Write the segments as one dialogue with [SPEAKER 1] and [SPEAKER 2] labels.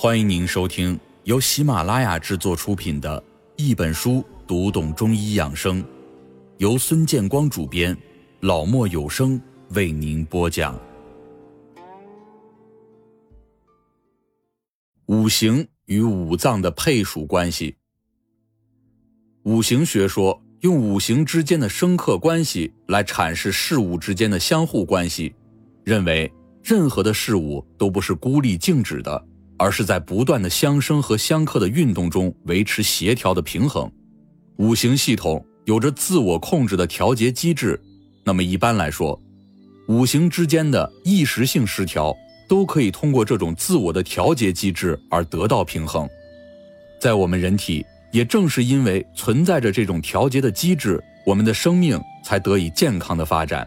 [SPEAKER 1] 欢迎您收听由喜马拉雅制作出品的《一本书读懂中医养生》，由孙建光主编，老莫有声为您播讲。五行与五脏的配属关系，五行学说用五行之间的生克关系来阐释事物之间的相互关系，认为任何的事物都不是孤立静止的。而是在不断的相生和相克的运动中维持协调的平衡。五行系统有着自我控制的调节机制，那么一般来说，五行之间的一时性失调都可以通过这种自我的调节机制而得到平衡。在我们人体，也正是因为存在着这种调节的机制，我们的生命才得以健康的发展。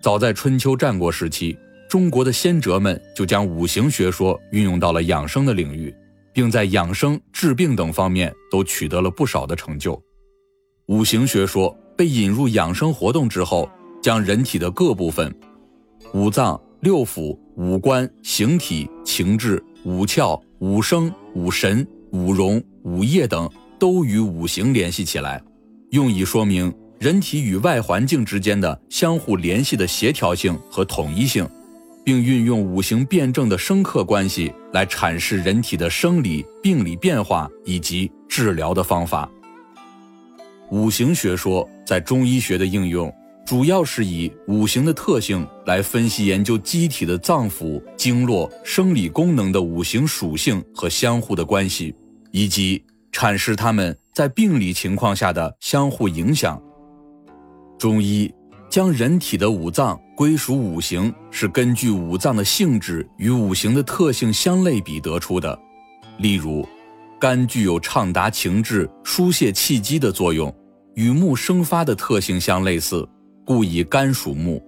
[SPEAKER 1] 早在春秋战国时期。中国的先哲们就将五行学说运用到了养生的领域，并在养生、治病等方面都取得了不少的成就。五行学说被引入养生活动之后，将人体的各部分——五脏、六腑、五官、形体、情志、五窍、五声、五神、五容、五液等，都与五行联系起来，用以说明人体与外环境之间的相互联系的协调性和统一性。并运用五行辩证的生克关系来阐释人体的生理、病理变化以及治疗的方法。五行学说在中医学的应用，主要是以五行的特性来分析研究机体的脏腑、经络、生理功能的五行属性和相互的关系，以及阐释它们在病理情况下的相互影响。中医。将人体的五脏归属五行，是根据五脏的性质与五行的特性相类比得出的。例如，肝具有畅达情志、疏泄气机的作用，与木生发的特性相类似，故以肝属木；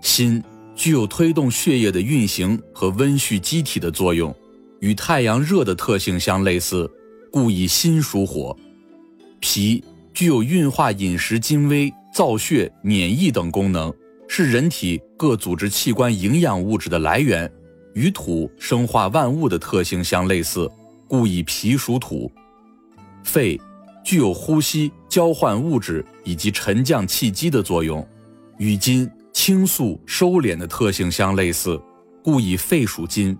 [SPEAKER 1] 心具有推动血液的运行和温煦机体的作用，与太阳热的特性相类似，故以心属火；脾具有运化饮食精微。造血、免疫等功能是人体各组织器官营养物质的来源，与土生化万物的特性相类似，故以脾属土。肺具有呼吸、交换物质以及沉降气机的作用，与金清肃、收敛的特性相类似，故以肺属金。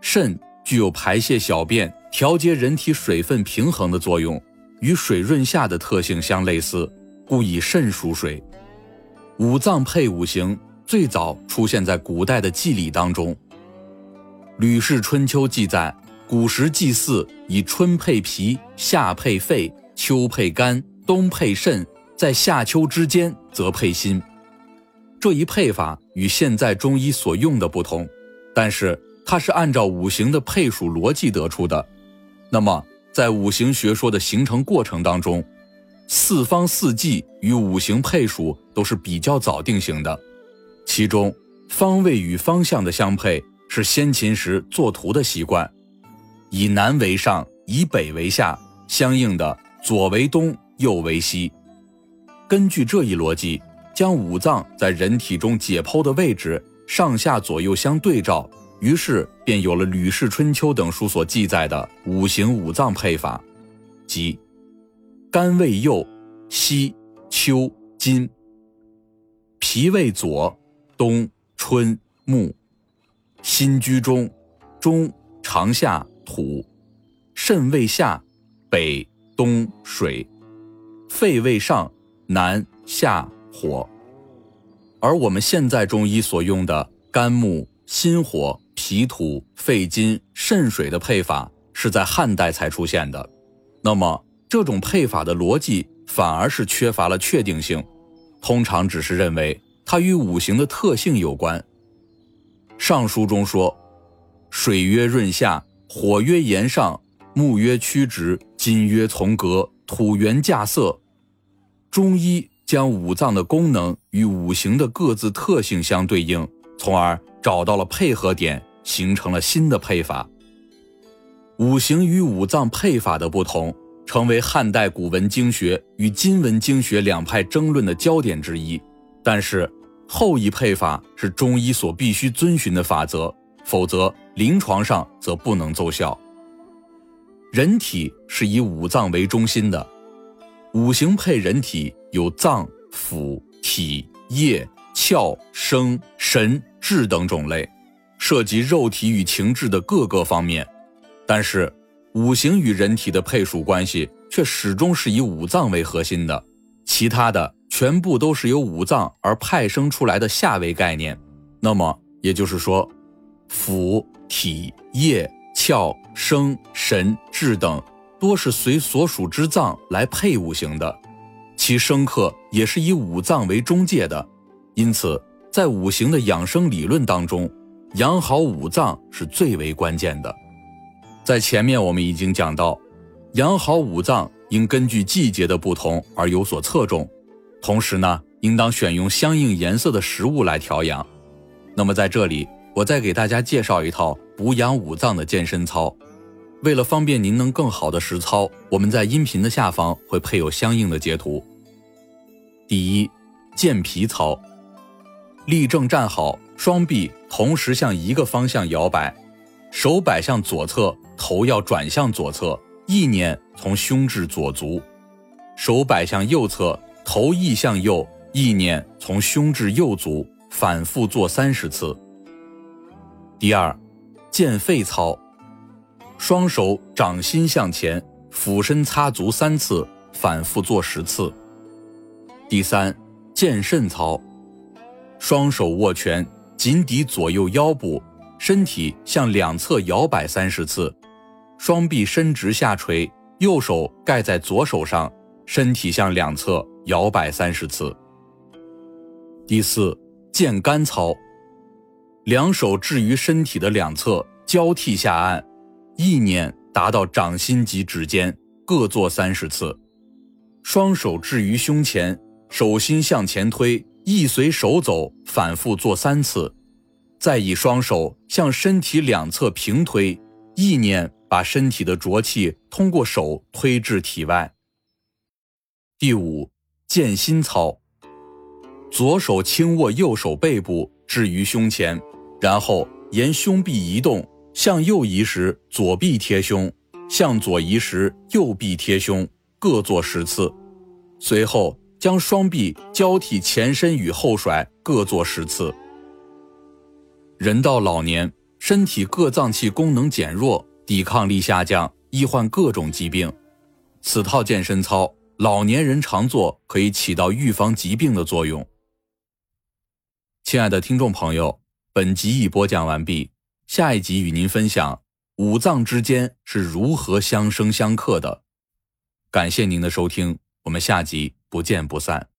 [SPEAKER 1] 肾具有排泄小便、调节人体水分平衡的作用，与水润下的特性相类似。故以肾属水，五脏配五行最早出现在古代的祭礼当中。《吕氏春秋》记载，古时祭祀以春配脾，夏配肺，秋配肝，冬配肾，在夏秋之间则配心。这一配法与现在中医所用的不同，但是它是按照五行的配属逻辑得出的。那么，在五行学说的形成过程当中，四方四季与五行配属都是比较早定型的，其中方位与方向的相配是先秦时作图的习惯，以南为上，以北为下，相应的左为东，右为西。根据这一逻辑，将五脏在人体中解剖的位置上下左右相对照，于是便有了《吕氏春秋》等书所记载的五行五脏配法，即。肝胃右，西秋金；脾胃左，冬春木；心居中，中长夏土；肾胃下，北东水；肺胃上，南下火。而我们现在中医所用的肝木、心火、脾土、肺金、肾水的配法，是在汉代才出现的。那么，这种配法的逻辑反而是缺乏了确定性，通常只是认为它与五行的特性有关。《尚书》中说：“水曰润下，火曰炎上，木曰曲直，金曰从革，土元稼色。”中医将五脏的功能与五行的各自特性相对应，从而找到了配合点，形成了新的配法。五行与五脏配法的不同。成为汉代古文经学与今文经学两派争论的焦点之一。但是，后一配法是中医所必须遵循的法则，否则临床上则不能奏效。人体是以五脏为中心的，五行配人体有脏、腑、体、液、窍、生、神、志等种类，涉及肉体与情志的各个方面。但是，五行与人体的配属关系却始终是以五脏为核心的，其他的全部都是由五脏而派生出来的下位概念。那么也就是说，腑、体、液、窍、生、神、志等，多是随所属之脏来配五行的，其生克也是以五脏为中介的。因此，在五行的养生理论当中，养好五脏是最为关键的。在前面我们已经讲到，养好五脏应根据季节的不同而有所侧重，同时呢，应当选用相应颜色的食物来调养。那么在这里，我再给大家介绍一套补养五脏的健身操。为了方便您能更好的实操，我们在音频的下方会配有相应的截图。第一，健脾操。立正站好，双臂同时向一个方向摇摆，手摆向左侧，头要转向左侧，意念从胸至左足；手摆向右侧，头意向右，意念从胸至右足。反复做三十次。第二，健肺操。双手掌心向前，俯身擦足三次，反复做十次。第三，健肾操。双手握拳，紧抵左右腰部，身体向两侧摇摆三十次，双臂伸直下垂，右手盖在左手上，身体向两侧摇摆三十次。第四。健肝操，两手置于身体的两侧，交替下按，意念达到掌心及指尖，各做三十次。双手置于胸前，手心向前推，意随手走，反复做三次。再以双手向身体两侧平推，意念把身体的浊气通过手推至体外。第五，健心操。左手轻握右手背部，置于胸前，然后沿胸壁移动，向右移时左臂贴胸，向左移时右臂贴胸，各做十次。随后将双臂交替前伸与后甩，各做十次。人到老年，身体各脏器功能减弱，抵抗力下降，易患各种疾病。此套健身操，老年人常做，可以起到预防疾病的作用。亲爱的听众朋友，本集已播讲完毕，下一集与您分享五脏之间是如何相生相克的。感谢您的收听，我们下集不见不散。